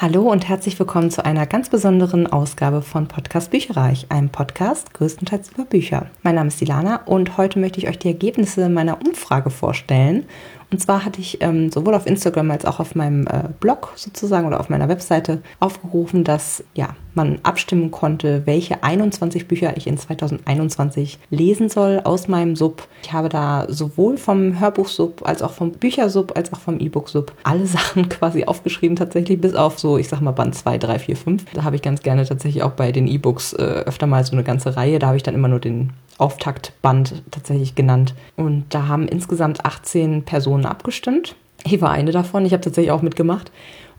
Hallo und herzlich willkommen zu einer ganz besonderen Ausgabe von Podcast Bücherreich, einem Podcast größtenteils über Bücher. Mein Name ist Ilana und heute möchte ich euch die Ergebnisse meiner Umfrage vorstellen. Und zwar hatte ich ähm, sowohl auf Instagram als auch auf meinem äh, Blog sozusagen oder auf meiner Webseite aufgerufen, dass ja, man abstimmen konnte, welche 21 Bücher ich in 2021 lesen soll aus meinem Sub. Ich habe da sowohl vom Hörbuch-Sub als auch vom Büchersub als auch vom E-Book-Sub alle Sachen quasi aufgeschrieben, tatsächlich bis auf so, ich sag mal, Band 2, 3, 4, 5. Da habe ich ganz gerne tatsächlich auch bei den E-Books äh, öfter mal so eine ganze Reihe. Da habe ich dann immer nur den Auftaktband tatsächlich genannt. Und da haben insgesamt 18 Personen abgestimmt. Ich war eine davon. Ich habe tatsächlich auch mitgemacht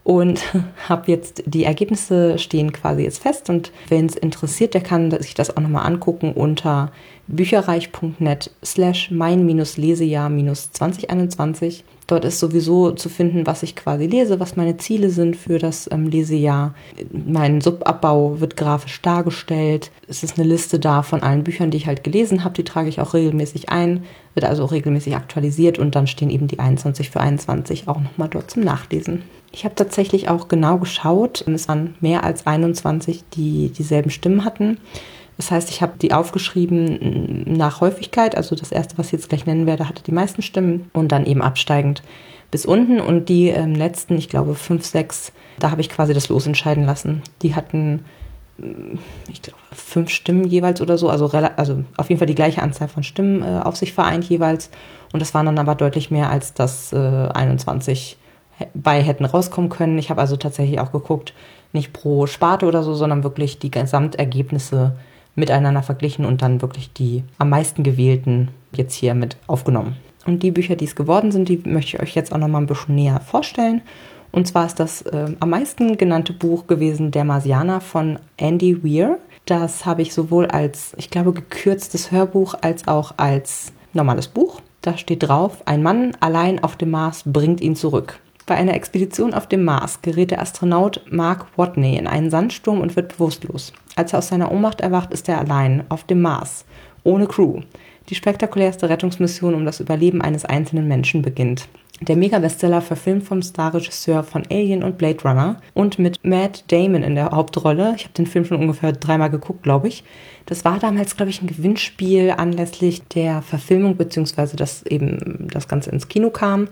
und habe jetzt die Ergebnisse stehen quasi jetzt fest und wenn es interessiert, der kann sich das auch nochmal angucken unter bücherreich.net slash mein-lesejahr-2021. Dort ist sowieso zu finden, was ich quasi lese, was meine Ziele sind für das ähm, Lesejahr. Mein Subabbau wird grafisch dargestellt. Es ist eine Liste da von allen Büchern, die ich halt gelesen habe. Die trage ich auch regelmäßig ein, wird also auch regelmäßig aktualisiert und dann stehen eben die 21 für 21 auch nochmal dort zum Nachlesen. Ich habe tatsächlich auch genau geschaut. Es waren mehr als 21, die dieselben Stimmen hatten. Das heißt, ich habe die aufgeschrieben nach Häufigkeit. Also das erste, was ich jetzt gleich nennen werde, hatte die meisten Stimmen und dann eben absteigend bis unten. Und die ähm, letzten, ich glaube fünf, sechs, da habe ich quasi das Los entscheiden lassen. Die hatten, mm, ich glaube, fünf Stimmen jeweils oder so. Also, also auf jeden Fall die gleiche Anzahl von Stimmen äh, auf sich vereint jeweils. Und das waren dann aber deutlich mehr als das äh, 21 bei hätten rauskommen können. Ich habe also tatsächlich auch geguckt, nicht pro Sparte oder so, sondern wirklich die Gesamtergebnisse miteinander verglichen und dann wirklich die am meisten gewählten jetzt hier mit aufgenommen. Und die Bücher, die es geworden sind, die möchte ich euch jetzt auch noch mal ein bisschen näher vorstellen. Und zwar ist das äh, am meisten genannte Buch gewesen Der Marsianer von Andy Weir. Das habe ich sowohl als, ich glaube, gekürztes Hörbuch als auch als normales Buch. Da steht drauf, ein Mann allein auf dem Mars bringt ihn zurück. Bei einer Expedition auf dem Mars gerät der Astronaut Mark Watney in einen Sandsturm und wird bewusstlos. Als er aus seiner Ohnmacht erwacht, ist er allein auf dem Mars, ohne Crew. Die spektakulärste Rettungsmission um das Überleben eines einzelnen Menschen beginnt. Der Mega-Bestseller verfilmt vom Starregisseur von Alien und Blade Runner und mit Matt Damon in der Hauptrolle. Ich habe den Film schon ungefähr dreimal geguckt, glaube ich. Das war damals, glaube ich, ein Gewinnspiel anlässlich der Verfilmung, beziehungsweise dass eben das Ganze ins Kino kam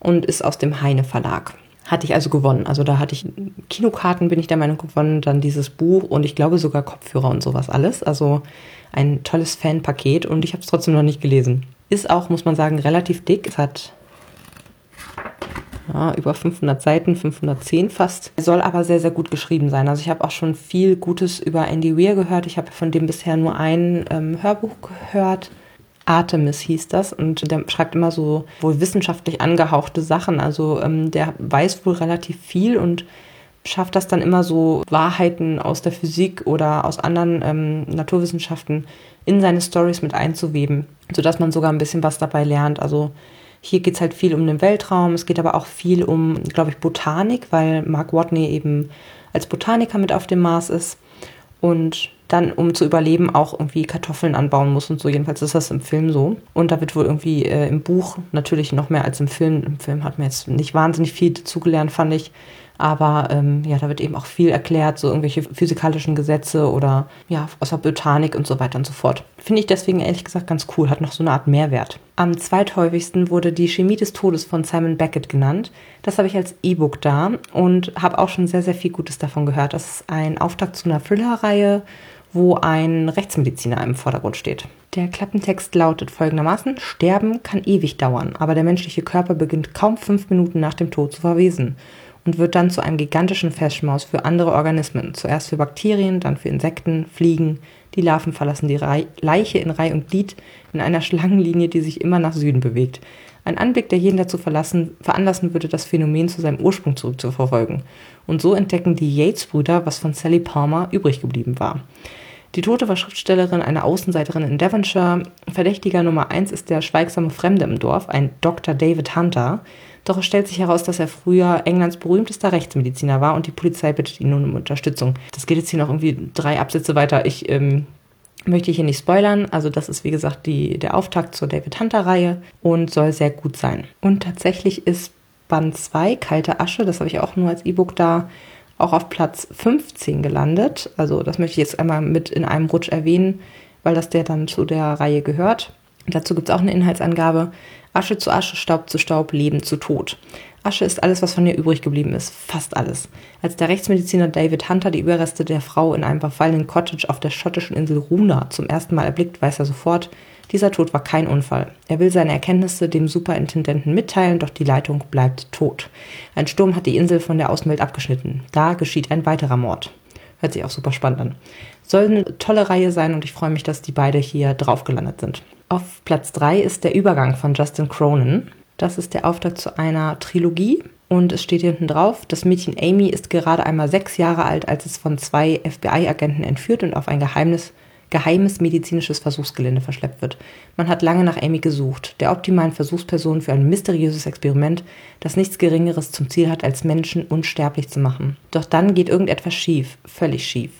und ist aus dem Heine Verlag. Hatte ich also gewonnen. Also da hatte ich Kinokarten, bin ich der Meinung, gewonnen, dann dieses Buch und ich glaube sogar Kopfhörer und sowas alles. Also ein tolles Fanpaket und ich habe es trotzdem noch nicht gelesen. Ist auch, muss man sagen, relativ dick. Es hat ja, über 500 Seiten, 510 fast. Soll aber sehr, sehr gut geschrieben sein. Also ich habe auch schon viel Gutes über Andy Weir gehört. Ich habe von dem bisher nur ein ähm, Hörbuch gehört. Artemis hieß das und der schreibt immer so wohl wissenschaftlich angehauchte Sachen. Also ähm, der weiß wohl relativ viel und schafft das dann immer so Wahrheiten aus der Physik oder aus anderen ähm, Naturwissenschaften in seine Stories mit einzuweben, sodass man sogar ein bisschen was dabei lernt. Also hier geht es halt viel um den Weltraum, es geht aber auch viel um, glaube ich, Botanik, weil Mark Watney eben als Botaniker mit auf dem Mars ist. Und dann, um zu überleben, auch irgendwie Kartoffeln anbauen muss und so. Jedenfalls ist das im Film so. Und da wird wohl irgendwie äh, im Buch natürlich noch mehr als im Film. Im Film hat man jetzt nicht wahnsinnig viel dazugelernt, fand ich. Aber ähm, ja, da wird eben auch viel erklärt, so irgendwelche physikalischen Gesetze oder ja, aus der Botanik und so weiter und so fort. Finde ich deswegen ehrlich gesagt ganz cool, hat noch so eine Art Mehrwert. Am zweithäufigsten wurde die Chemie des Todes von Simon Beckett genannt. Das habe ich als E-Book da und habe auch schon sehr, sehr viel Gutes davon gehört. Das ist ein Auftakt zu einer Thriller-Reihe wo ein Rechtsmediziner im Vordergrund steht. Der Klappentext lautet folgendermaßen: Sterben kann ewig dauern, aber der menschliche Körper beginnt kaum fünf Minuten nach dem Tod zu verwesen und wird dann zu einem gigantischen Festschmaus für andere Organismen. Zuerst für Bakterien, dann für Insekten, Fliegen. Die Larven verlassen die Leiche in Reih und Glied in einer Schlangenlinie, die sich immer nach Süden bewegt. Ein Anblick, der jeden dazu verlassen, veranlassen würde, das Phänomen zu seinem Ursprung zurückzuverfolgen. Und so entdecken die Yates-Brüder, was von Sally Palmer übrig geblieben war. Die Tote war Schriftstellerin, eine Außenseiterin in Devonshire. Verdächtiger Nummer eins ist der schweigsame Fremde im Dorf, ein Dr. David Hunter. Doch es stellt sich heraus, dass er früher Englands berühmtester Rechtsmediziner war und die Polizei bittet ihn nun um Unterstützung. Das geht jetzt hier noch irgendwie drei Absätze weiter. Ich ähm, möchte hier nicht spoilern. Also das ist wie gesagt die, der Auftakt zur David Hunter-Reihe und soll sehr gut sein. Und tatsächlich ist Band 2, Kalte Asche, das habe ich auch nur als E-Book da, auch auf Platz 15 gelandet. Also das möchte ich jetzt einmal mit in einem Rutsch erwähnen, weil das der dann zu der Reihe gehört. Dazu gibt es auch eine Inhaltsangabe. Asche zu Asche, Staub zu Staub, Leben zu Tod. Asche ist alles, was von ihr übrig geblieben ist. Fast alles. Als der Rechtsmediziner David Hunter die Überreste der Frau in einem verfallenen Cottage auf der schottischen Insel Runa zum ersten Mal erblickt, weiß er sofort, dieser Tod war kein Unfall. Er will seine Erkenntnisse dem Superintendenten mitteilen, doch die Leitung bleibt tot. Ein Sturm hat die Insel von der Außenwelt abgeschnitten. Da geschieht ein weiterer Mord. Hört sich auch super spannend an. Soll eine tolle Reihe sein und ich freue mich, dass die beide hier drauf gelandet sind. Auf Platz 3 ist der Übergang von Justin Cronin. Das ist der Auftakt zu einer Trilogie. Und es steht hinten drauf, das Mädchen Amy ist gerade einmal sechs Jahre alt, als es von zwei FBI-Agenten entführt und auf ein Geheimnis geheimes medizinisches Versuchsgelände verschleppt wird. Man hat lange nach Amy gesucht, der optimalen Versuchsperson für ein mysteriöses Experiment, das nichts Geringeres zum Ziel hat, als Menschen unsterblich zu machen. Doch dann geht irgendetwas schief, völlig schief.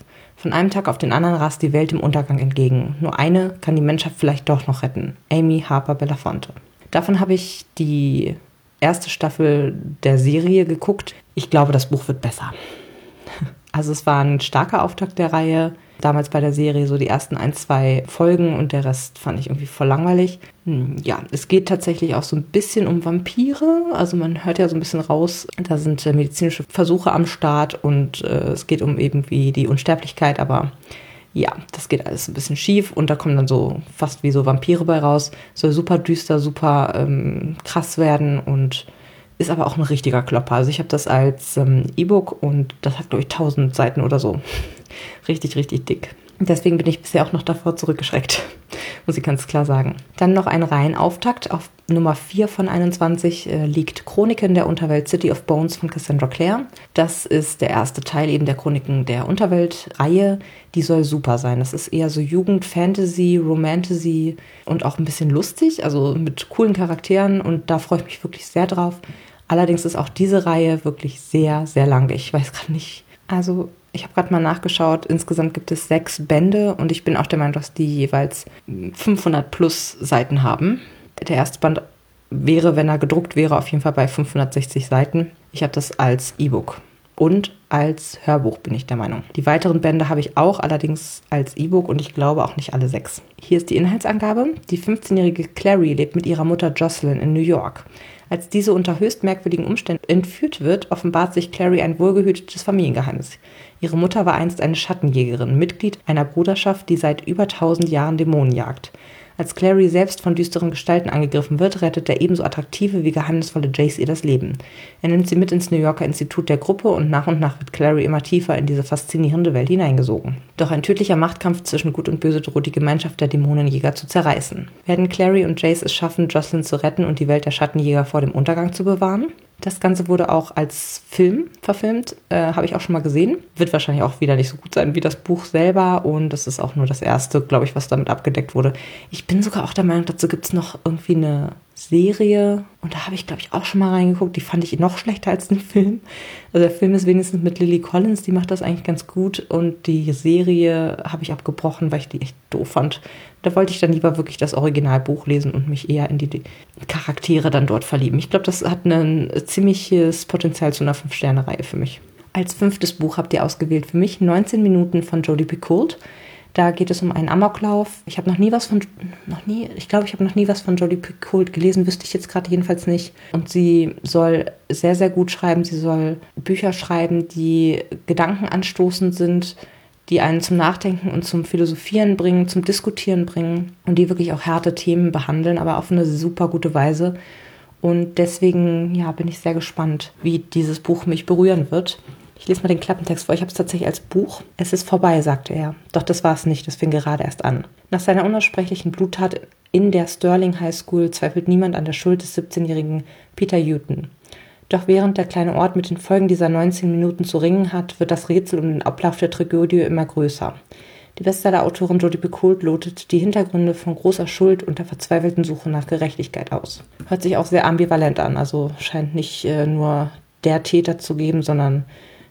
Von einem Tag auf den anderen rast die Welt dem Untergang entgegen. Nur eine kann die Menschheit vielleicht doch noch retten. Amy Harper Belafonte. Davon habe ich die erste Staffel der Serie geguckt. Ich glaube, das Buch wird besser. Also es war ein starker Auftakt der Reihe damals bei der Serie so die ersten ein, zwei Folgen und der Rest fand ich irgendwie voll langweilig. Hm, ja, es geht tatsächlich auch so ein bisschen um Vampire. Also man hört ja so ein bisschen raus, da sind äh, medizinische Versuche am Start und äh, es geht um eben wie die Unsterblichkeit, aber ja, das geht alles ein bisschen schief und da kommen dann so fast wie so Vampire bei raus. Soll super düster, super ähm, krass werden und ist aber auch ein richtiger Klopper. Also ich habe das als ähm, E-Book und das hat, glaube ich, 1000 Seiten oder so. Richtig, richtig dick. Deswegen bin ich bisher auch noch davor zurückgeschreckt, muss ich ganz klar sagen. Dann noch ein Reihenauftakt. Auf Nummer 4 von 21 äh, liegt Chroniken der Unterwelt City of Bones von Cassandra Clare. Das ist der erste Teil eben der Chroniken der Unterwelt-Reihe. Die soll super sein. Das ist eher so Jugend, Fantasy, Romantasy und auch ein bisschen lustig, also mit coolen Charakteren und da freue ich mich wirklich sehr drauf. Allerdings ist auch diese Reihe wirklich sehr, sehr lang. Ich weiß gerade nicht. Also, ich habe gerade mal nachgeschaut. Insgesamt gibt es sechs Bände und ich bin auch der Meinung, dass die jeweils 500 plus Seiten haben. Der erste Band wäre, wenn er gedruckt wäre, auf jeden Fall bei 560 Seiten. Ich habe das als E-Book und als Hörbuch, bin ich der Meinung. Die weiteren Bände habe ich auch, allerdings als E-Book und ich glaube auch nicht alle sechs. Hier ist die Inhaltsangabe. Die 15-jährige Clary lebt mit ihrer Mutter Jocelyn in New York. Als diese unter höchst merkwürdigen Umständen entführt wird, offenbart sich Clary ein wohlgehütetes Familiengeheimnis. Ihre Mutter war einst eine Schattenjägerin, Mitglied einer Bruderschaft, die seit über tausend Jahren Dämonen jagt. Als Clary selbst von düsteren Gestalten angegriffen wird, rettet der ebenso attraktive wie geheimnisvolle Jace ihr das Leben. Er nimmt sie mit ins New Yorker Institut der Gruppe und nach und nach wird Clary immer tiefer in diese faszinierende Welt hineingesogen. Doch ein tödlicher Machtkampf zwischen Gut und Böse droht die Gemeinschaft der Dämonenjäger zu zerreißen. Werden Clary und Jace es schaffen, Jocelyn zu retten und die Welt der Schattenjäger vor dem Untergang zu bewahren? Das Ganze wurde auch als Film verfilmt, äh, habe ich auch schon mal gesehen. Wird wahrscheinlich auch wieder nicht so gut sein wie das Buch selber und das ist auch nur das erste, glaube ich, was damit abgedeckt wurde. Ich bin sogar auch der Meinung, dazu gibt es noch irgendwie eine Serie und da habe ich, glaube ich, auch schon mal reingeguckt. Die fand ich noch schlechter als den Film. Also der Film ist wenigstens mit Lily Collins, die macht das eigentlich ganz gut und die Serie habe ich abgebrochen, weil ich die echt doof fand. Da wollte ich dann lieber wirklich das Originalbuch lesen und mich eher in die Charaktere dann dort verlieben. Ich glaube, das hat ein ziemliches Potenzial zu einer Fünf-Sterne-Reihe für mich. Als fünftes Buch habt ihr ausgewählt für mich 19 Minuten von Jodie Picoult. Da geht es um einen Amoklauf. Ich habe noch nie was von, noch nie, ich glaube, ich habe noch nie was von Jodie Picoult gelesen, wüsste ich jetzt gerade jedenfalls nicht. Und sie soll sehr, sehr gut schreiben. Sie soll Bücher schreiben, die gedankenanstoßend sind, die einen zum Nachdenken und zum Philosophieren bringen, zum Diskutieren bringen und die wirklich auch harte Themen behandeln, aber auf eine super gute Weise. Und deswegen, ja, bin ich sehr gespannt, wie dieses Buch mich berühren wird. Ich lese mal den Klappentext vor. Ich habe es tatsächlich als Buch. Es ist vorbei, sagte er. Doch das war es nicht. Es fing gerade erst an. Nach seiner unaussprechlichen Bluttat in der Sterling High School zweifelt niemand an der Schuld des 17-jährigen Peter Houghton. Doch während der kleine Ort mit den Folgen dieser 19 Minuten zu ringen hat, wird das Rätsel um den Ablauf der Tragödie immer größer. Die Bestseller-Autorin Jodie Picoult lotet die Hintergründe von großer Schuld und der verzweifelten Suche nach Gerechtigkeit aus. Hört sich auch sehr ambivalent an, also scheint nicht äh, nur der Täter zu geben, sondern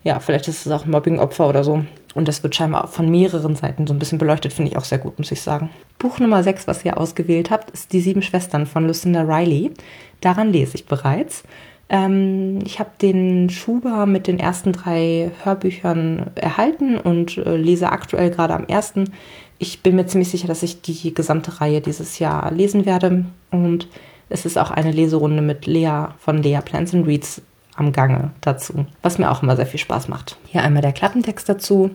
ja, vielleicht ist es auch ein Mobbing-Opfer oder so. Und das wird scheinbar von mehreren Seiten so ein bisschen beleuchtet, finde ich auch sehr gut, muss ich sagen. Buch Nummer 6, was ihr ausgewählt habt, ist Die Sieben Schwestern von Lucinda Riley. Daran lese ich bereits. Ähm, ich habe den Schuber mit den ersten drei Hörbüchern erhalten und äh, lese aktuell gerade am ersten. Ich bin mir ziemlich sicher, dass ich die gesamte Reihe dieses Jahr lesen werde. Und es ist auch eine Leserunde mit Lea von Lea Plants and Reads am Gange dazu, was mir auch immer sehr viel Spaß macht. Hier einmal der Klappentext dazu.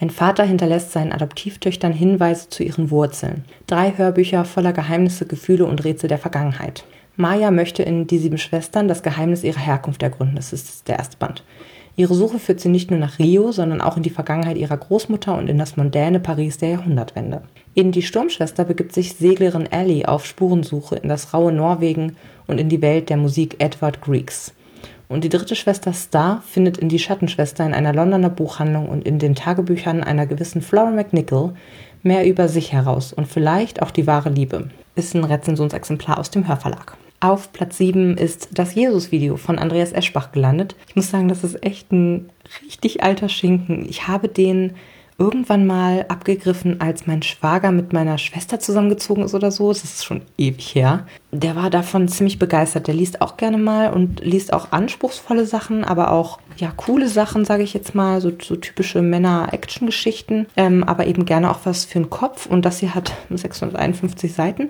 Ein Vater hinterlässt seinen Adoptivtöchtern Hinweise zu ihren Wurzeln. Drei Hörbücher voller Geheimnisse, Gefühle und Rätsel der Vergangenheit. Maya möchte in Die Sieben Schwestern das Geheimnis ihrer Herkunft ergründen. Das ist der erste Band. Ihre Suche führt sie nicht nur nach Rio, sondern auch in die Vergangenheit ihrer Großmutter und in das mondäne Paris der Jahrhundertwende. In Die Sturmschwester begibt sich Seglerin Ellie auf Spurensuche in das raue Norwegen und in die Welt der Musik Edward Greeks. Und die dritte Schwester Star findet in Die Schattenschwester in einer Londoner Buchhandlung und in den Tagebüchern einer gewissen Flora McNichol mehr über sich heraus und vielleicht auch die wahre Liebe. Ist ein Rezensionsexemplar aus dem Hörverlag. Auf Platz 7 ist das Jesus-Video von Andreas Eschbach gelandet. Ich muss sagen, das ist echt ein richtig alter Schinken. Ich habe den irgendwann mal abgegriffen, als mein Schwager mit meiner Schwester zusammengezogen ist oder so. Das ist schon ewig her. Der war davon ziemlich begeistert. Der liest auch gerne mal und liest auch anspruchsvolle Sachen, aber auch ja coole Sachen, sage ich jetzt mal, so, so typische Männer-Action-Geschichten, ähm, aber eben gerne auch was für den Kopf. Und das hier hat 651 Seiten.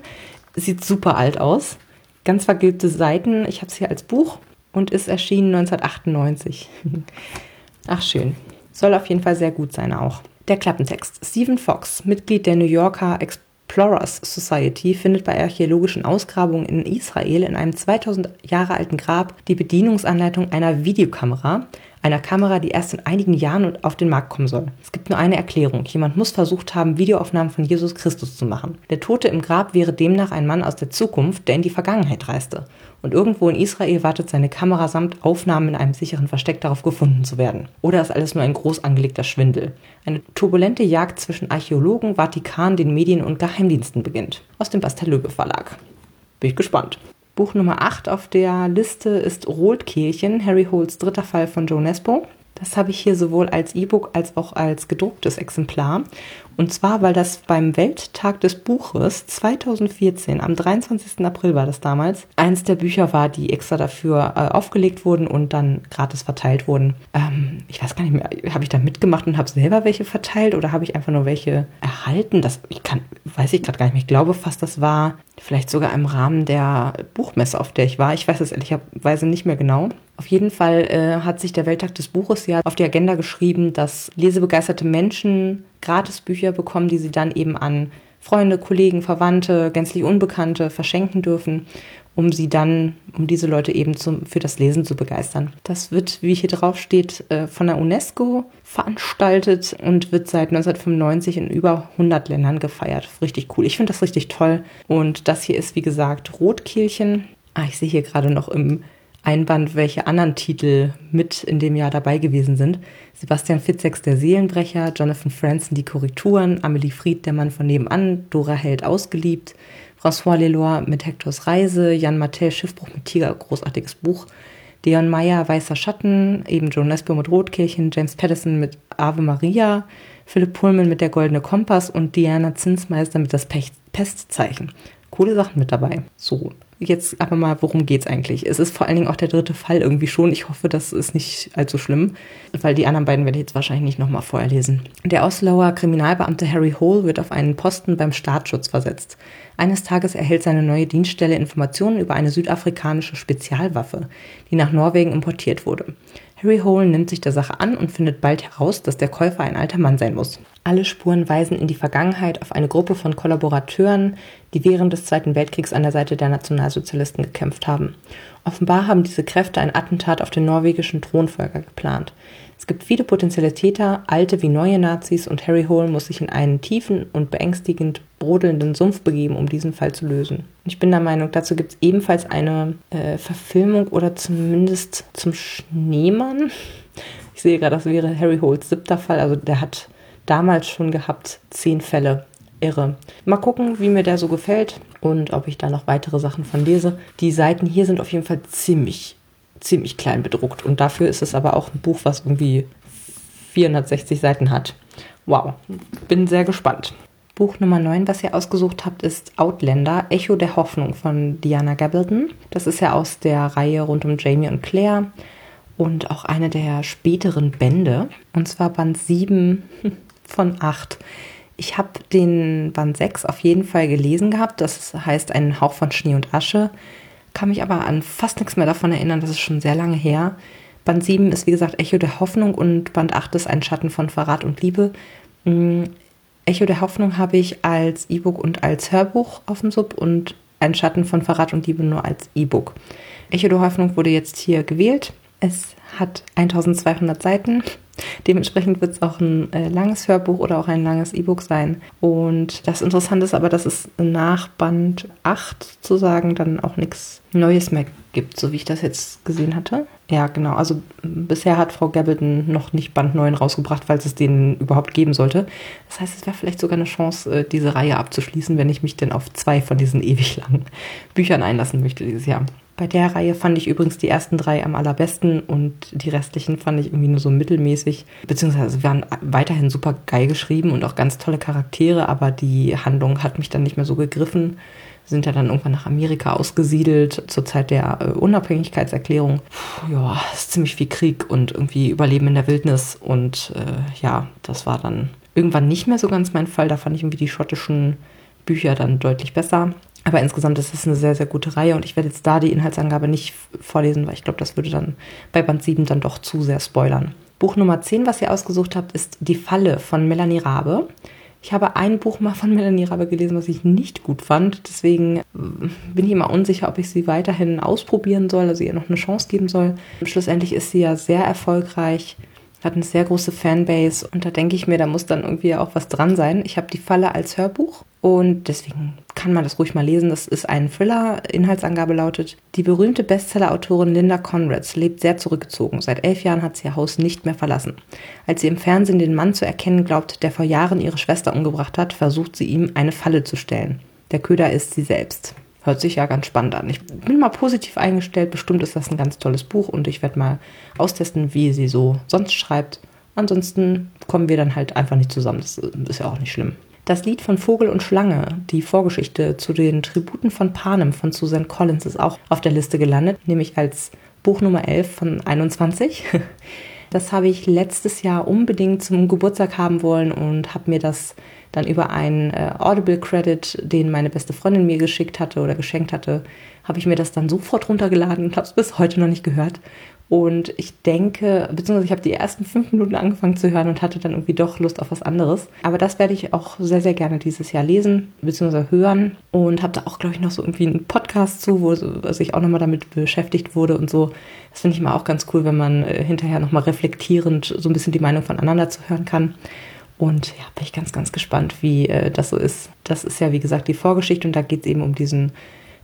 Sieht super alt aus. Ganz vergilbte Seiten. Ich habe es hier als Buch und ist erschienen 1998. Ach schön. Soll auf jeden Fall sehr gut sein auch. Der Klappentext. Stephen Fox, Mitglied der New Yorker Explorers Society, findet bei archäologischen Ausgrabungen in Israel in einem 2000 Jahre alten Grab die Bedienungsanleitung einer Videokamera, einer Kamera, die erst in einigen Jahren auf den Markt kommen soll. Es gibt nur eine Erklärung. Jemand muss versucht haben, Videoaufnahmen von Jesus Christus zu machen. Der Tote im Grab wäre demnach ein Mann aus der Zukunft, der in die Vergangenheit reiste. Und irgendwo in Israel wartet seine Kamera samt Aufnahmen in einem sicheren Versteck darauf gefunden zu werden. Oder ist alles nur ein groß angelegter Schwindel? Eine turbulente Jagd zwischen Archäologen, Vatikan, den Medien und Geheimdiensten beginnt. Aus dem Bastelöbe Verlag. Bin ich gespannt. Buch Nummer 8 auf der Liste ist Rotkehlchen, Harry Holes dritter Fall von Joe Nesbo. Das habe ich hier sowohl als E-Book als auch als gedrucktes Exemplar. Und zwar, weil das beim Welttag des Buches 2014, am 23. April war das damals, eins der Bücher war, die extra dafür äh, aufgelegt wurden und dann gratis verteilt wurden. Ähm, ich weiß gar nicht mehr, habe ich da mitgemacht und habe selber welche verteilt oder habe ich einfach nur welche erhalten? Das ich kann, weiß ich gerade gar nicht mehr. Ich glaube fast, das war vielleicht sogar im Rahmen der Buchmesse, auf der ich war. Ich weiß es ehrlicherweise nicht mehr genau. Auf jeden Fall äh, hat sich der Welttag des Buches ja auf die Agenda geschrieben, dass lesebegeisterte Menschen Gratisbücher bekommen, die sie dann eben an Freunde, Kollegen, Verwandte, gänzlich Unbekannte verschenken dürfen, um sie dann, um diese Leute eben zum, für das Lesen zu begeistern. Das wird, wie hier drauf steht, äh, von der UNESCO veranstaltet und wird seit 1995 in über 100 Ländern gefeiert. Richtig cool. Ich finde das richtig toll. Und das hier ist, wie gesagt, Rotkehlchen. Ah, ich sehe hier gerade noch im Einband, welche anderen Titel mit in dem Jahr dabei gewesen sind. Sebastian Fitzex, der Seelenbrecher, Jonathan Franzen, die Korrekturen, Amelie Fried, der Mann von nebenan, Dora Held, ausgeliebt, François Leloir mit Hectors Reise, Jan Mattel, Schiffbruch mit Tiger, großartiges Buch, Deon Meyer, Weißer Schatten, eben Joan Nesbo mit Rotkirchen, James Patterson mit Ave Maria, Philipp Pullman mit Der Goldene Kompass und Diana Zinsmeister mit Das Pestzeichen. Coole Sachen mit dabei. So, jetzt aber mal, worum geht's eigentlich? Es ist vor allen Dingen auch der dritte Fall irgendwie schon. Ich hoffe, das ist nicht allzu schlimm, weil die anderen beiden werde ich jetzt wahrscheinlich nicht nochmal vorher lesen. Der Osloer Kriminalbeamte Harry Hole wird auf einen Posten beim Staatsschutz versetzt. Eines Tages erhält seine neue Dienststelle Informationen über eine südafrikanische Spezialwaffe, die nach Norwegen importiert wurde. Harry Hole nimmt sich der Sache an und findet bald heraus, dass der Käufer ein alter Mann sein muss. Alle Spuren weisen in die Vergangenheit auf eine Gruppe von Kollaborateuren, die während des Zweiten Weltkriegs an der Seite der Nationalsozialisten gekämpft haben. Offenbar haben diese Kräfte ein Attentat auf den norwegischen Thronfolger geplant. Es gibt viele potenzielle Täter, alte wie neue Nazis, und Harry Hole muss sich in einen tiefen und beängstigend brodelnden Sumpf begeben, um diesen Fall zu lösen. Ich bin der Meinung, dazu gibt es ebenfalls eine äh, Verfilmung oder zumindest zum Schneemann. Ich sehe gerade, das wäre Harry Holes siebter Fall. Also der hat damals schon gehabt. Zehn Fälle. Irre. Mal gucken, wie mir der so gefällt und ob ich da noch weitere Sachen von lese. Die Seiten hier sind auf jeden Fall ziemlich, ziemlich klein bedruckt. Und dafür ist es aber auch ein Buch, was irgendwie 460 Seiten hat. Wow, bin sehr gespannt. Buch Nummer 9, was ihr ausgesucht habt, ist Outlander, Echo der Hoffnung von Diana Gabaldon. Das ist ja aus der Reihe rund um Jamie und Claire und auch eine der späteren Bände. Und zwar Band 7 von 8. Ich habe den Band 6 auf jeden Fall gelesen gehabt. Das heißt Ein Hauch von Schnee und Asche. Kann mich aber an fast nichts mehr davon erinnern. Das ist schon sehr lange her. Band 7 ist wie gesagt Echo der Hoffnung und Band 8 ist Ein Schatten von Verrat und Liebe. Mm, Echo der Hoffnung habe ich als E-Book und als Hörbuch auf dem Sub und Ein Schatten von Verrat und Liebe nur als E-Book. Echo der Hoffnung wurde jetzt hier gewählt. Es hat 1200 Seiten. Dementsprechend wird es auch ein äh, langes Hörbuch oder auch ein langes E-Book sein. Und das Interessante ist aber, dass es nach Band 8 zu sagen dann auch nichts Neues mehr gibt, so wie ich das jetzt gesehen hatte. Ja, genau. Also bisher hat Frau Gabaldon noch nicht Band 9 rausgebracht, falls es den überhaupt geben sollte. Das heißt, es wäre vielleicht sogar eine Chance, äh, diese Reihe abzuschließen, wenn ich mich denn auf zwei von diesen ewig langen Büchern einlassen möchte dieses Jahr. Bei der Reihe fand ich übrigens die ersten drei am allerbesten und die restlichen fand ich irgendwie nur so mittelmäßig. Beziehungsweise waren weiterhin super geil geschrieben und auch ganz tolle Charaktere, aber die Handlung hat mich dann nicht mehr so gegriffen. Sind ja dann irgendwann nach Amerika ausgesiedelt zur Zeit der äh, Unabhängigkeitserklärung. Puh, ja, ist ziemlich viel Krieg und irgendwie Überleben in der Wildnis und äh, ja, das war dann irgendwann nicht mehr so ganz mein Fall. Da fand ich irgendwie die schottischen Bücher dann deutlich besser. Aber insgesamt ist es eine sehr, sehr gute Reihe und ich werde jetzt da die Inhaltsangabe nicht vorlesen, weil ich glaube, das würde dann bei Band 7 dann doch zu sehr spoilern. Buch Nummer 10, was ihr ausgesucht habt, ist Die Falle von Melanie Rabe. Ich habe ein Buch mal von Melanie Rabe gelesen, was ich nicht gut fand. Deswegen äh, bin ich immer unsicher, ob ich sie weiterhin ausprobieren soll, also ihr noch eine Chance geben soll. Schlussendlich ist sie ja sehr erfolgreich hat eine sehr große Fanbase und da denke ich mir, da muss dann irgendwie auch was dran sein. Ich habe die Falle als Hörbuch und deswegen kann man das ruhig mal lesen. Das ist ein Thriller. Inhaltsangabe lautet, die berühmte Bestseller-Autorin Linda Conrads lebt sehr zurückgezogen. Seit elf Jahren hat sie ihr Haus nicht mehr verlassen. Als sie im Fernsehen den Mann zu erkennen glaubt, der vor Jahren ihre Schwester umgebracht hat, versucht sie ihm eine Falle zu stellen. Der Köder ist sie selbst. Hört sich ja ganz spannend an. Ich bin mal positiv eingestellt. Bestimmt ist das ein ganz tolles Buch und ich werde mal austesten, wie sie so sonst schreibt. Ansonsten kommen wir dann halt einfach nicht zusammen. Das ist ja auch nicht schlimm. Das Lied von Vogel und Schlange, die Vorgeschichte zu den Tributen von Panem von Susan Collins, ist auch auf der Liste gelandet, nämlich als Buch Nummer 11 von 21. Das habe ich letztes Jahr unbedingt zum Geburtstag haben wollen und habe mir das dann über einen äh, Audible Credit, den meine beste Freundin mir geschickt hatte oder geschenkt hatte, habe ich mir das dann sofort runtergeladen und habe es bis heute noch nicht gehört. Und ich denke, beziehungsweise ich habe die ersten fünf Minuten angefangen zu hören und hatte dann irgendwie doch Lust auf was anderes. Aber das werde ich auch sehr, sehr gerne dieses Jahr lesen, beziehungsweise hören. Und habe da auch, glaube ich, noch so irgendwie einen Podcast zu, wo sich auch nochmal damit beschäftigt wurde und so. Das finde ich immer auch ganz cool, wenn man äh, hinterher nochmal reflektierend so ein bisschen die Meinung voneinander zu hören kann. Und ja, bin ich ganz, ganz gespannt, wie äh, das so ist. Das ist ja, wie gesagt, die Vorgeschichte und da geht es eben um diesen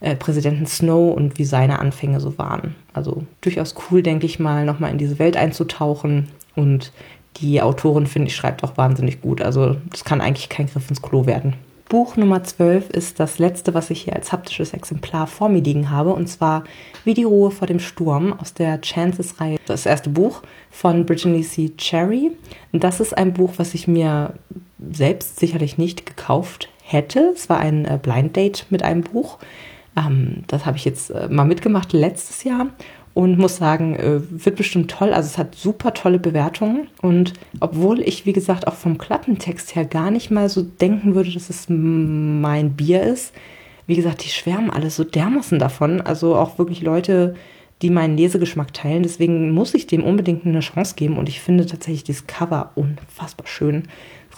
äh, Präsidenten Snow und wie seine Anfänge so waren. Also durchaus cool, denke ich mal, nochmal in diese Welt einzutauchen. Und die Autorin, finde ich, schreibt auch wahnsinnig gut. Also das kann eigentlich kein Griff ins Klo werden. Buch Nummer 12 ist das letzte, was ich hier als haptisches Exemplar vor mir liegen habe, und zwar Wie die Ruhe vor dem Sturm aus der Chances-Reihe. Das erste Buch von Brittany C. Cherry. Das ist ein Buch, was ich mir selbst sicherlich nicht gekauft hätte. Es war ein äh, Blind Date mit einem Buch. Ähm, das habe ich jetzt äh, mal mitgemacht letztes Jahr und muss sagen, äh, wird bestimmt toll. Also es hat super tolle Bewertungen und obwohl ich, wie gesagt, auch vom Klappentext her gar nicht mal so denken würde, dass es mein Bier ist, wie gesagt, die schwärmen alle so dermaßen davon. Also auch wirklich Leute, die meinen Lesegeschmack teilen. Deswegen muss ich dem unbedingt eine Chance geben und ich finde tatsächlich dieses Cover unfassbar schön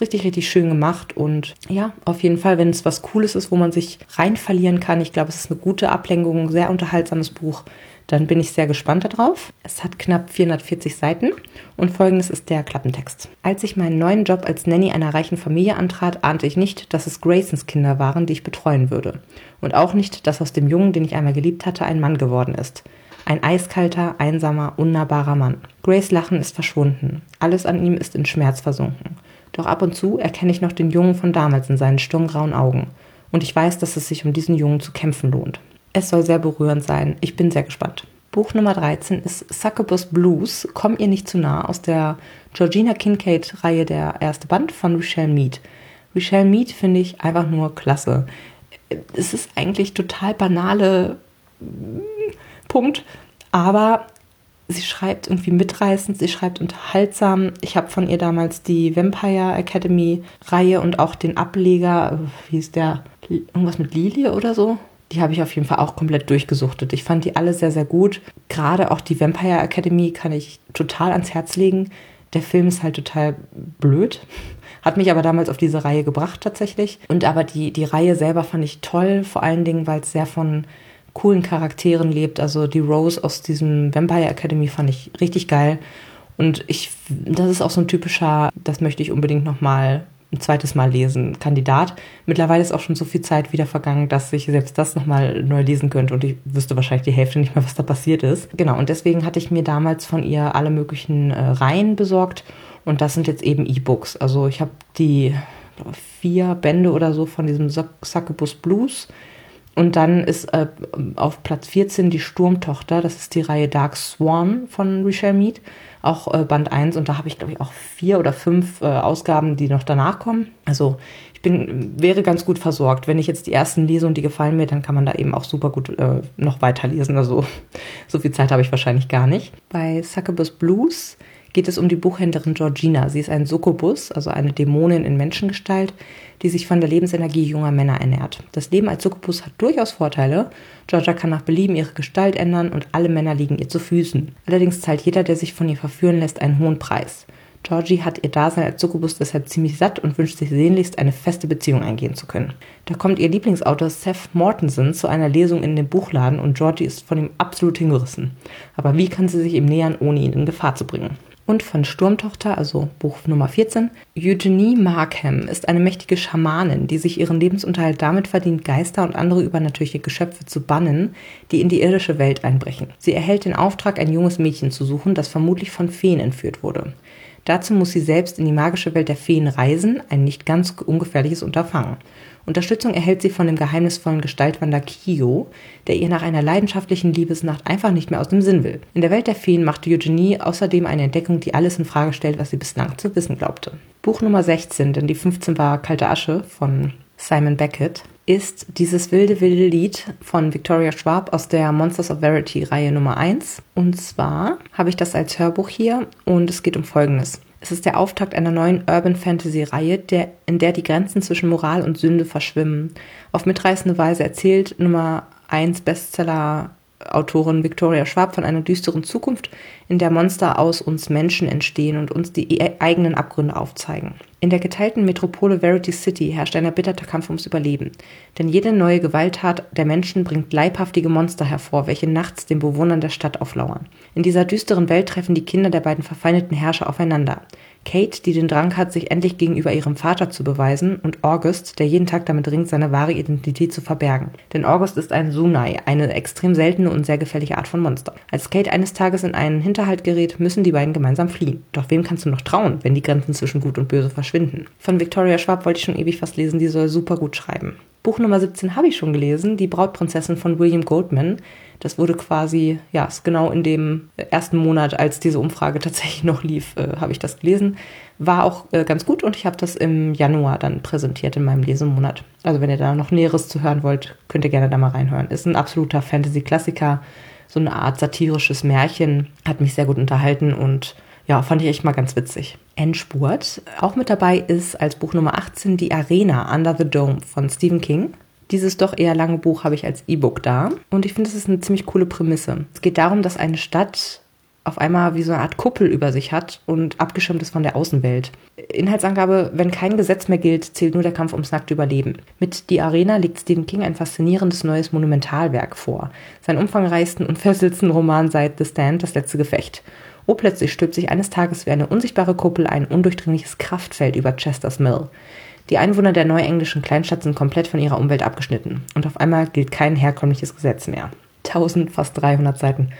richtig, richtig schön gemacht und ja, auf jeden Fall, wenn es was Cooles ist, wo man sich rein verlieren kann. Ich glaube, es ist eine gute Ablenkung, sehr unterhaltsames Buch dann bin ich sehr gespannt darauf. Es hat knapp 440 Seiten und folgendes ist der Klappentext. Als ich meinen neuen Job als Nanny einer reichen Familie antrat, ahnte ich nicht, dass es Graysons Kinder waren, die ich betreuen würde. Und auch nicht, dass aus dem Jungen, den ich einmal geliebt hatte, ein Mann geworden ist. Ein eiskalter, einsamer, unnahbarer Mann. Grace Lachen ist verschwunden. Alles an ihm ist in Schmerz versunken. Doch ab und zu erkenne ich noch den Jungen von damals in seinen sturmgrauen Augen. Und ich weiß, dass es sich um diesen Jungen zu kämpfen lohnt. Es soll sehr berührend sein. Ich bin sehr gespannt. Buch Nummer 13 ist Succubus Blues, Komm ihr nicht zu nah, aus der Georgina Kincaid-Reihe Der erste Band von Michelle Mead. Michelle Mead finde ich einfach nur klasse. Es ist eigentlich total banale mm, Punkt, aber sie schreibt irgendwie mitreißend, sie schreibt unterhaltsam. Ich habe von ihr damals die Vampire Academy Reihe und auch den Ableger, wie ist der, irgendwas mit Lilie oder so? Die habe ich auf jeden Fall auch komplett durchgesuchtet. Ich fand die alle sehr, sehr gut. Gerade auch die Vampire Academy kann ich total ans Herz legen. Der Film ist halt total blöd. Hat mich aber damals auf diese Reihe gebracht tatsächlich. Und aber die, die Reihe selber fand ich toll, vor allen Dingen, weil es sehr von coolen Charakteren lebt. Also die Rose aus diesem Vampire Academy fand ich richtig geil. Und ich, das ist auch so ein typischer, das möchte ich unbedingt nochmal ein zweites Mal lesen, Kandidat. Mittlerweile ist auch schon so viel Zeit wieder vergangen, dass ich selbst das nochmal neu lesen könnte und ich wüsste wahrscheinlich die Hälfte nicht mehr, was da passiert ist. Genau, und deswegen hatte ich mir damals von ihr alle möglichen äh, Reihen besorgt und das sind jetzt eben E-Books. Also ich habe die vier Bände oder so von diesem Succubus Blues und dann ist äh, auf Platz 14 die Sturmtochter, das ist die Reihe Dark Swan von Richelle Mead, auch äh, Band 1 und da habe ich glaube ich auch vier oder fünf äh, Ausgaben, die noch danach kommen. Also ich bin, wäre ganz gut versorgt. Wenn ich jetzt die ersten lese und die gefallen mir, dann kann man da eben auch super gut äh, noch weiterlesen. Also so viel Zeit habe ich wahrscheinlich gar nicht. Bei Succubus Blues geht es um die Buchhändlerin Georgina. Sie ist ein Succubus, also eine Dämonin in Menschengestalt, die sich von der Lebensenergie junger Männer ernährt. Das Leben als Succubus hat durchaus Vorteile. Georgia kann nach Belieben ihre Gestalt ändern und alle Männer liegen ihr zu Füßen. Allerdings zahlt jeder, der sich von ihr verführen lässt, einen hohen Preis. Georgie hat ihr Dasein als Succubus deshalb ziemlich satt und wünscht sich sehnlichst, eine feste Beziehung eingehen zu können. Da kommt ihr Lieblingsautor Seth Mortensen zu einer Lesung in den Buchladen und Georgie ist von ihm absolut hingerissen. Aber wie kann sie sich ihm nähern, ohne ihn in Gefahr zu bringen? Und von Sturmtochter, also Buch Nummer 14. Eugenie Markham ist eine mächtige Schamanin, die sich ihren Lebensunterhalt damit verdient, Geister und andere übernatürliche Geschöpfe zu bannen, die in die irdische Welt einbrechen. Sie erhält den Auftrag, ein junges Mädchen zu suchen, das vermutlich von Feen entführt wurde. Dazu muss sie selbst in die magische Welt der Feen reisen, ein nicht ganz ungefährliches Unterfangen. Unterstützung erhält sie von dem geheimnisvollen Gestaltwander Kyo, der ihr nach einer leidenschaftlichen Liebesnacht einfach nicht mehr aus dem Sinn will. In der Welt der Feen macht Eugenie außerdem eine Entdeckung, die alles in Frage stellt, was sie bislang zu wissen glaubte. Buch Nummer 16, denn die 15 war Kalte Asche von Simon Beckett, ist dieses wilde, wilde Lied von Victoria Schwab aus der Monsters of Verity Reihe Nummer 1. Und zwar habe ich das als Hörbuch hier und es geht um Folgendes. Es ist der Auftakt einer neuen Urban Fantasy Reihe, der, in der die Grenzen zwischen Moral und Sünde verschwimmen. Auf mitreißende Weise erzählt Nummer 1 Bestseller Autorin Victoria Schwab von einer düsteren Zukunft, in der Monster aus uns Menschen entstehen und uns die e-, eigenen Abgründe aufzeigen. In der geteilten Metropole Verity City herrscht ein erbitterter Kampf ums Überleben. Denn jede neue Gewalttat der Menschen bringt leibhaftige Monster hervor, welche nachts den Bewohnern der Stadt auflauern. In dieser düsteren Welt treffen die Kinder der beiden verfeindeten Herrscher aufeinander. Kate, die den Drang hat, sich endlich gegenüber ihrem Vater zu beweisen, und August, der jeden Tag damit ringt, seine wahre Identität zu verbergen. Denn August ist ein Sunai, eine extrem seltene und sehr gefährliche Art von Monster. Als Kate eines Tages in einen Hinterhalt gerät, müssen die beiden gemeinsam fliehen. Doch wem kannst du noch trauen, wenn die Grenzen zwischen Gut und Böse verschwinden? Von Victoria Schwab wollte ich schon ewig was lesen, die soll super gut schreiben. Buch Nummer 17 habe ich schon gelesen, Die Brautprinzessin von William Goldman. Das wurde quasi, ja, genau in dem ersten Monat, als diese Umfrage tatsächlich noch lief, äh, habe ich das gelesen. War auch äh, ganz gut und ich habe das im Januar dann präsentiert in meinem Lesemonat. Also wenn ihr da noch Näheres zu hören wollt, könnt ihr gerne da mal reinhören. Ist ein absoluter Fantasy-Klassiker, so eine Art satirisches Märchen, hat mich sehr gut unterhalten und ja, fand ich echt mal ganz witzig. Endspurt. Auch mit dabei ist als Buch Nummer 18 die Arena Under the Dome von Stephen King. Dieses doch eher lange Buch habe ich als E-Book da. Und ich finde, es ist eine ziemlich coole Prämisse. Es geht darum, dass eine Stadt auf einmal wie so eine Art Kuppel über sich hat und abgeschirmt ist von der Außenwelt. Inhaltsangabe, wenn kein Gesetz mehr gilt, zählt nur der Kampf ums nackte Überleben. Mit Die Arena legt Stephen King ein faszinierendes neues Monumentalwerk vor. Seinen umfangreichsten und fesselsten Roman seit The Stand, das letzte Gefecht. Oh, plötzlich stülpt sich eines Tages wie eine unsichtbare Kuppel ein undurchdringliches Kraftfeld über Chester's Mill. Die Einwohner der neuenglischen Kleinstadt sind komplett von ihrer Umwelt abgeschnitten und auf einmal gilt kein herkömmliches Gesetz mehr. 1000, fast 300 Seiten.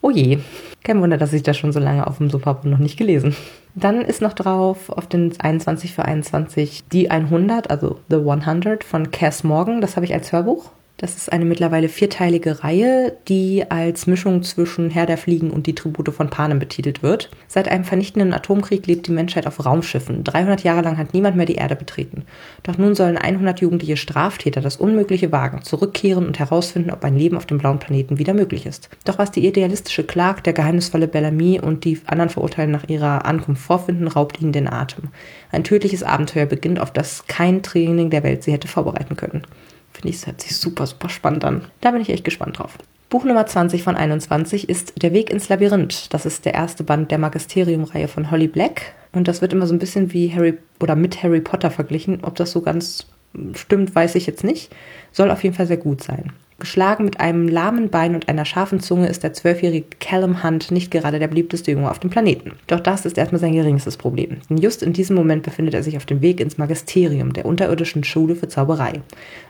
Oh je, kein Wunder, dass ich das schon so lange auf dem Sofa noch nicht gelesen. Dann ist noch drauf auf den 21 für 21 die 100, also The 100 von Cass Morgan. Das habe ich als Hörbuch. Das ist eine mittlerweile vierteilige Reihe, die als Mischung zwischen Herr der Fliegen und die Tribute von Panem betitelt wird. Seit einem vernichtenden Atomkrieg lebt die Menschheit auf Raumschiffen. 300 Jahre lang hat niemand mehr die Erde betreten. Doch nun sollen 100 jugendliche Straftäter das Unmögliche wagen, zurückkehren und herausfinden, ob ein Leben auf dem blauen Planeten wieder möglich ist. Doch was die idealistische Clark, der geheimnisvolle Bellamy und die anderen Verurteilten nach ihrer Ankunft vorfinden, raubt ihnen den Atem. Ein tödliches Abenteuer beginnt, auf das kein Training der Welt sie hätte vorbereiten können. Finde ich, es hört sich super, super spannend an. Da bin ich echt gespannt drauf. Buch Nummer 20 von 21 ist Der Weg ins Labyrinth. Das ist der erste Band der Magisterium-Reihe von Holly Black. Und das wird immer so ein bisschen wie Harry oder mit Harry Potter verglichen. Ob das so ganz stimmt, weiß ich jetzt nicht. Soll auf jeden Fall sehr gut sein. Geschlagen mit einem lahmen Bein und einer scharfen Zunge ist der zwölfjährige Callum Hunt nicht gerade der beliebteste Junge auf dem Planeten. Doch das ist erstmal sein geringstes Problem. Denn just in diesem Moment befindet er sich auf dem Weg ins Magisterium, der unterirdischen Schule für Zauberei.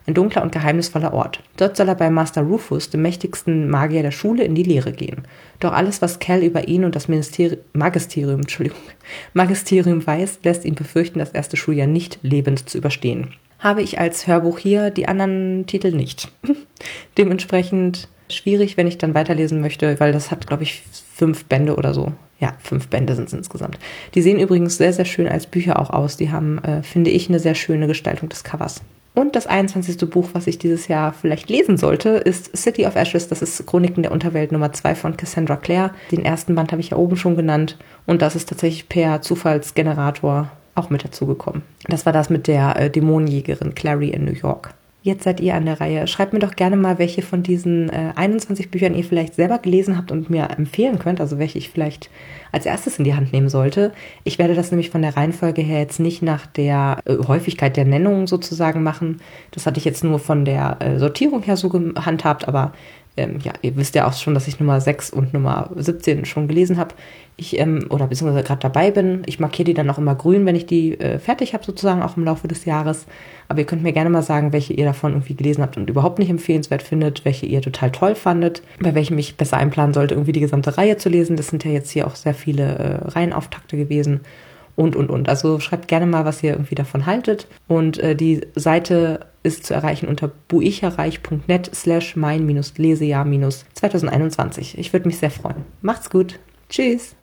Ein dunkler und geheimnisvoller Ort. Dort soll er bei Master Rufus, dem mächtigsten Magier der Schule, in die Lehre gehen. Doch alles, was Cal über ihn und das Ministeri Magisterium, Entschuldigung, Magisterium weiß, lässt ihn befürchten, das erste Schuljahr nicht lebend zu überstehen habe ich als Hörbuch hier, die anderen Titel nicht. Dementsprechend schwierig, wenn ich dann weiterlesen möchte, weil das hat, glaube ich, fünf Bände oder so. Ja, fünf Bände sind es insgesamt. Die sehen übrigens sehr, sehr schön als Bücher auch aus. Die haben, äh, finde ich, eine sehr schöne Gestaltung des Covers. Und das 21. Buch, was ich dieses Jahr vielleicht lesen sollte, ist City of Ashes. Das ist Chroniken der Unterwelt Nummer 2 von Cassandra Clare. Den ersten Band habe ich ja oben schon genannt. Und das ist tatsächlich per Zufallsgenerator auch mit dazugekommen. Das war das mit der äh, Dämonenjägerin Clary in New York. Jetzt seid ihr an der Reihe. Schreibt mir doch gerne mal, welche von diesen äh, 21 Büchern ihr vielleicht selber gelesen habt und mir empfehlen könnt, also welche ich vielleicht als erstes in die Hand nehmen sollte. Ich werde das nämlich von der Reihenfolge her jetzt nicht nach der äh, Häufigkeit der Nennung sozusagen machen. Das hatte ich jetzt nur von der äh, Sortierung her so gehandhabt, aber ähm, ja, ihr wisst ja auch schon, dass ich Nummer 6 und Nummer 17 schon gelesen habe. Ich, ähm, oder beziehungsweise gerade dabei bin. Ich markiere die dann auch immer grün, wenn ich die äh, fertig habe, sozusagen auch im Laufe des Jahres. Aber ihr könnt mir gerne mal sagen, welche ihr davon irgendwie gelesen habt und überhaupt nicht empfehlenswert findet, welche ihr total toll fandet, bei welchem ich besser einplanen sollte, irgendwie die gesamte Reihe zu lesen. Das sind ja jetzt hier auch sehr viele äh, Reihenauftakte gewesen und, und, und. Also schreibt gerne mal, was ihr irgendwie davon haltet. Und äh, die Seite ist zu erreichen unter buicherreich.net slash mein-lesejahr-2021. Ich würde mich sehr freuen. Macht's gut. Tschüss.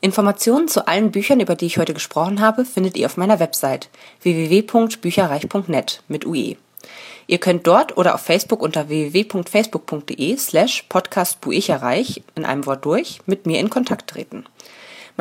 Informationen zu allen Büchern, über die ich heute gesprochen habe, findet ihr auf meiner Website www.bücherreich.net mit UE. Ihr könnt dort oder auf Facebook unter www.facebook.de slash podcastbuicherreich in einem Wort durch mit mir in Kontakt treten.